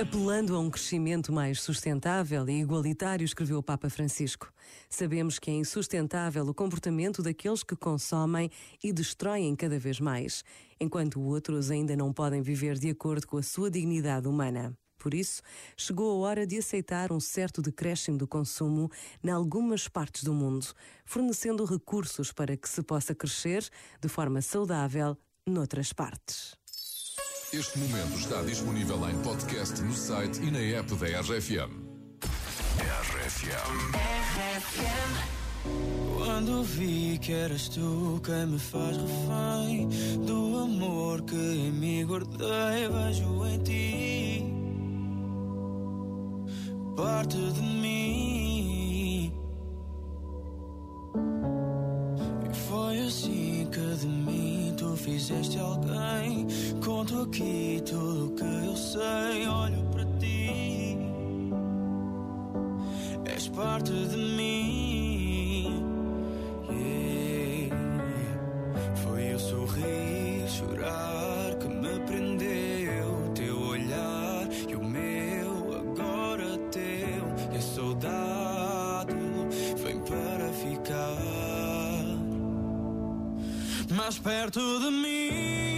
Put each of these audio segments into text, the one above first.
Apelando a um crescimento mais sustentável e igualitário, escreveu o Papa Francisco. Sabemos que é insustentável o comportamento daqueles que consomem e destroem cada vez mais, enquanto outros ainda não podem viver de acordo com a sua dignidade humana. Por isso, chegou a hora de aceitar um certo decréscimo do consumo em algumas partes do mundo, fornecendo recursos para que se possa crescer de forma saudável noutras partes. Este momento está disponível em podcast no site e na app da RFM. RFM. Quando vi que eras tu quem me faz refém do amor que em mim guardei, vejo em ti parte de mim. E foi assim que de mim tu fizeste alguém. Conto aqui tudo que eu sei, olho para ti. És parte de mim. Mais perto de mim,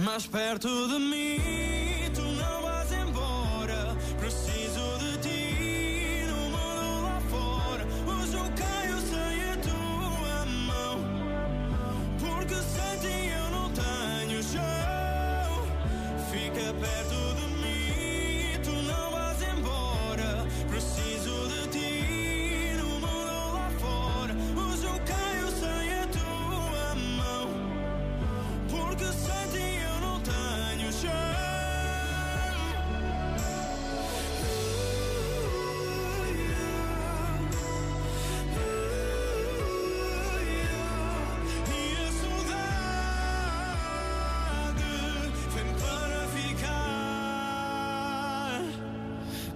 Mais perto de mim. Tu não vais embora. Preciso de ti no mundo lá fora. Hoje eu caio sem a tua mão. Porque sem ti eu não tenho chão. Fica perto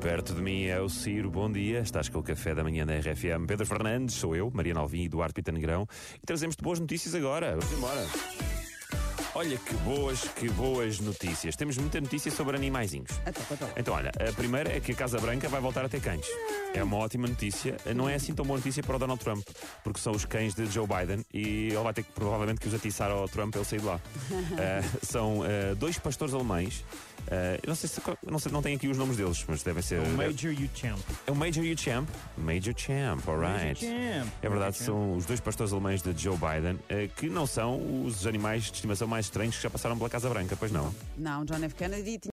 Perto de mim é o Ciro, bom dia. Estás com o café da manhã da RFM. Pedro Fernandes, sou eu, Mariana Alvim e Eduardo Pita Negrão. E trazemos-te boas notícias agora. Vamos embora. Olha que boas, que boas notícias. Temos muita notícia sobre animaizinhos. Então, então. Então, olha, a primeira é que a Casa Branca vai voltar a ter cães. É uma ótima notícia. Não é assim tão boa notícia para o Donald Trump, porque são os cães de Joe Biden e ele vai ter que provavelmente que os atiçar ao Trump ele sair de lá. Eh, são eh, dois pastores alemães. eu não sei se não, sei, não tenho aqui os nomes deles, mas devem ser. O Major U Champ. É o Major U Champ. Major Champ, alright. Champ. É verdade, Major são os dois pastores alemães de Joe Biden, que não são os animais de estimação mais estranhos que já passaram pela Casa Branca, pois não? Não, John F. Kennedy